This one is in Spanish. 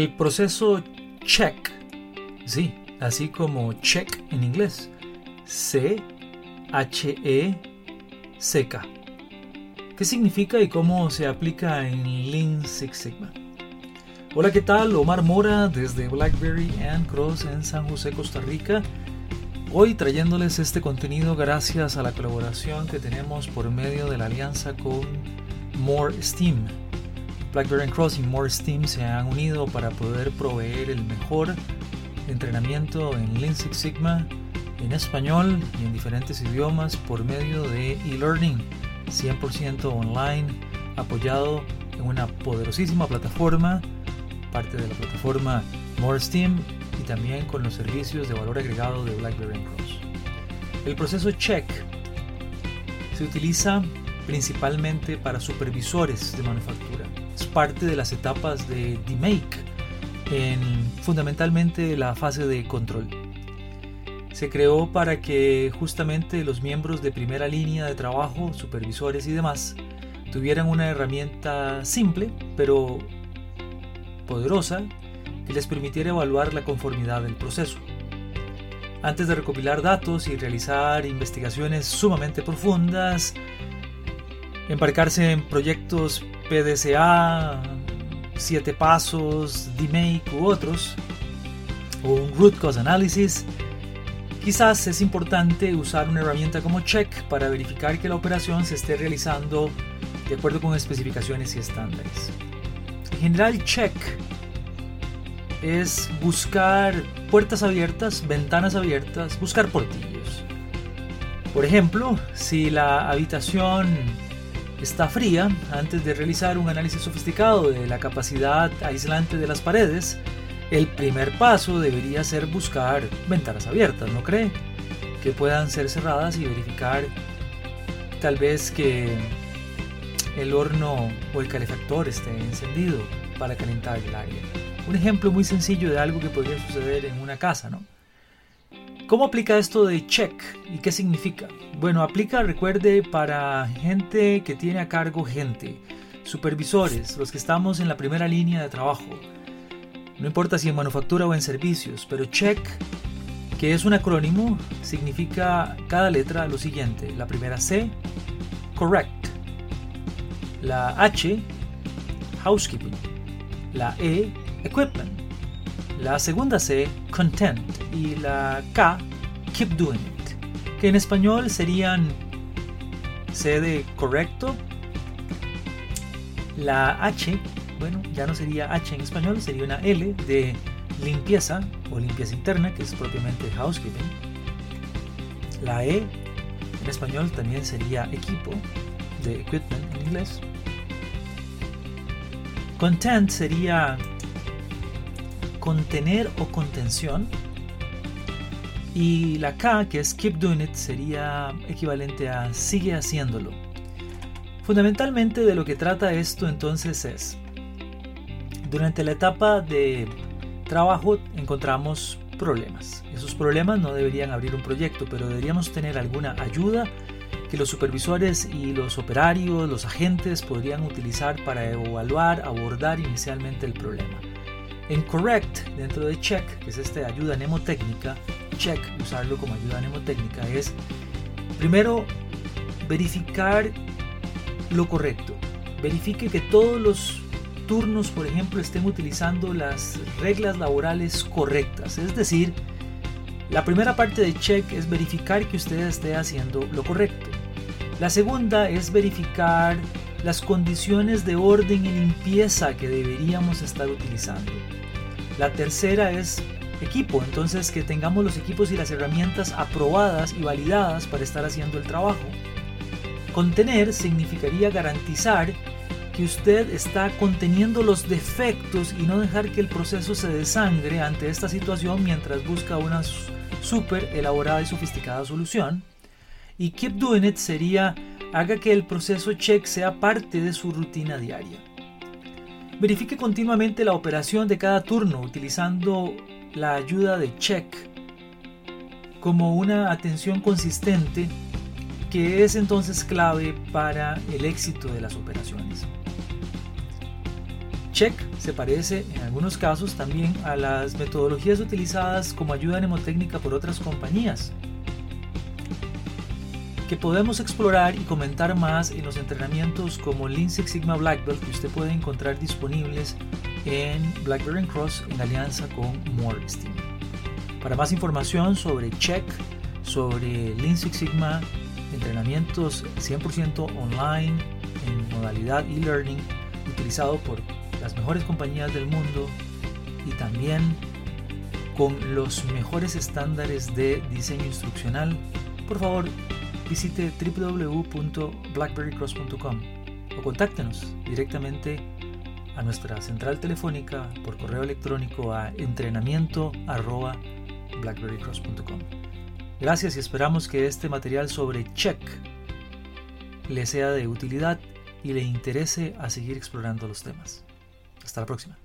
El proceso check, sí, así como check en inglés, C H E C K. ¿Qué significa y cómo se aplica en Lean Six Sigma? Hola, ¿qué tal? Omar Mora desde BlackBerry and Cross en San José, Costa Rica. Hoy trayéndoles este contenido gracias a la colaboración que tenemos por medio de la alianza con More Steam, BlackBerry Cross y More Steam se han unido para poder proveer el mejor entrenamiento en Lean Six Sigma en español y en diferentes idiomas por medio de e-learning 100% online apoyado en una poderosísima plataforma, parte de la plataforma More Steam y también con los servicios de valor agregado de BlackBerry Cross. El proceso check se utiliza principalmente para supervisores de manufactura parte de las etapas de DMake en fundamentalmente la fase de control. Se creó para que justamente los miembros de primera línea de trabajo, supervisores y demás, tuvieran una herramienta simple pero poderosa que les permitiera evaluar la conformidad del proceso. Antes de recopilar datos y realizar investigaciones sumamente profundas, embarcarse en proyectos PDCA, 7 pasos, DMake u otros, o un root cause analysis, quizás es importante usar una herramienta como Check para verificar que la operación se esté realizando de acuerdo con especificaciones y estándares. En general, Check es buscar puertas abiertas, ventanas abiertas, buscar portillos. Por ejemplo, si la habitación está fría, antes de realizar un análisis sofisticado de la capacidad aislante de las paredes, el primer paso debería ser buscar ventanas abiertas, ¿no cree? Que puedan ser cerradas y verificar tal vez que el horno o el calefactor esté encendido para calentar el aire. Un ejemplo muy sencillo de algo que podría suceder en una casa, ¿no? ¿Cómo aplica esto de check y qué significa? Bueno, aplica, recuerde, para gente que tiene a cargo gente, supervisores, los que estamos en la primera línea de trabajo. No importa si en manufactura o en servicios, pero check, que es un acrónimo, significa cada letra lo siguiente. La primera C, correct. La H, housekeeping. La E, equipment. La segunda C, content. Y la K, keep doing it. Que en español serían C de correcto. La H, bueno, ya no sería H en español, sería una L de limpieza o limpieza interna, que es propiamente housekeeping. La E en español también sería equipo, de equipment en inglés. Content sería contener o contención. Y la K, que es keep doing it, sería equivalente a sigue haciéndolo. Fundamentalmente de lo que trata esto entonces es, durante la etapa de trabajo encontramos problemas. Esos problemas no deberían abrir un proyecto, pero deberíamos tener alguna ayuda que los supervisores y los operarios, los agentes podrían utilizar para evaluar, abordar inicialmente el problema. En correct, dentro de check, que es esta ayuda mnemotécnica, check, usarlo como ayuda mnemotécnica, es primero verificar lo correcto. Verifique que todos los turnos, por ejemplo, estén utilizando las reglas laborales correctas. Es decir, la primera parte de check es verificar que usted esté haciendo lo correcto. La segunda es verificar las condiciones de orden y limpieza que deberíamos estar utilizando. La tercera es equipo, entonces que tengamos los equipos y las herramientas aprobadas y validadas para estar haciendo el trabajo. Contener significaría garantizar que usted está conteniendo los defectos y no dejar que el proceso se desangre ante esta situación mientras busca una súper elaborada y sofisticada solución. Y keep doing it sería haga que el proceso check sea parte de su rutina diaria. Verifique continuamente la operación de cada turno utilizando la ayuda de check como una atención consistente que es entonces clave para el éxito de las operaciones. Check se parece en algunos casos también a las metodologías utilizadas como ayuda mnemotécnica por otras compañías, que podemos explorar y comentar más en los entrenamientos como Lean Six Sigma Black Belt que usted puede encontrar disponibles en BlackBerry Cross en alianza con Morestein. Para más información sobre Check, sobre Lean Six Sigma, entrenamientos 100% online en modalidad e-learning utilizado por las mejores compañías del mundo y también con los mejores estándares de diseño instruccional, por favor visite www.blackberrycross.com o contáctenos directamente a nuestra central telefónica por correo electrónico a entrenamiento@blackberrycross.com. Gracias y esperamos que este material sobre check le sea de utilidad y le interese a seguir explorando los temas. Hasta la próxima.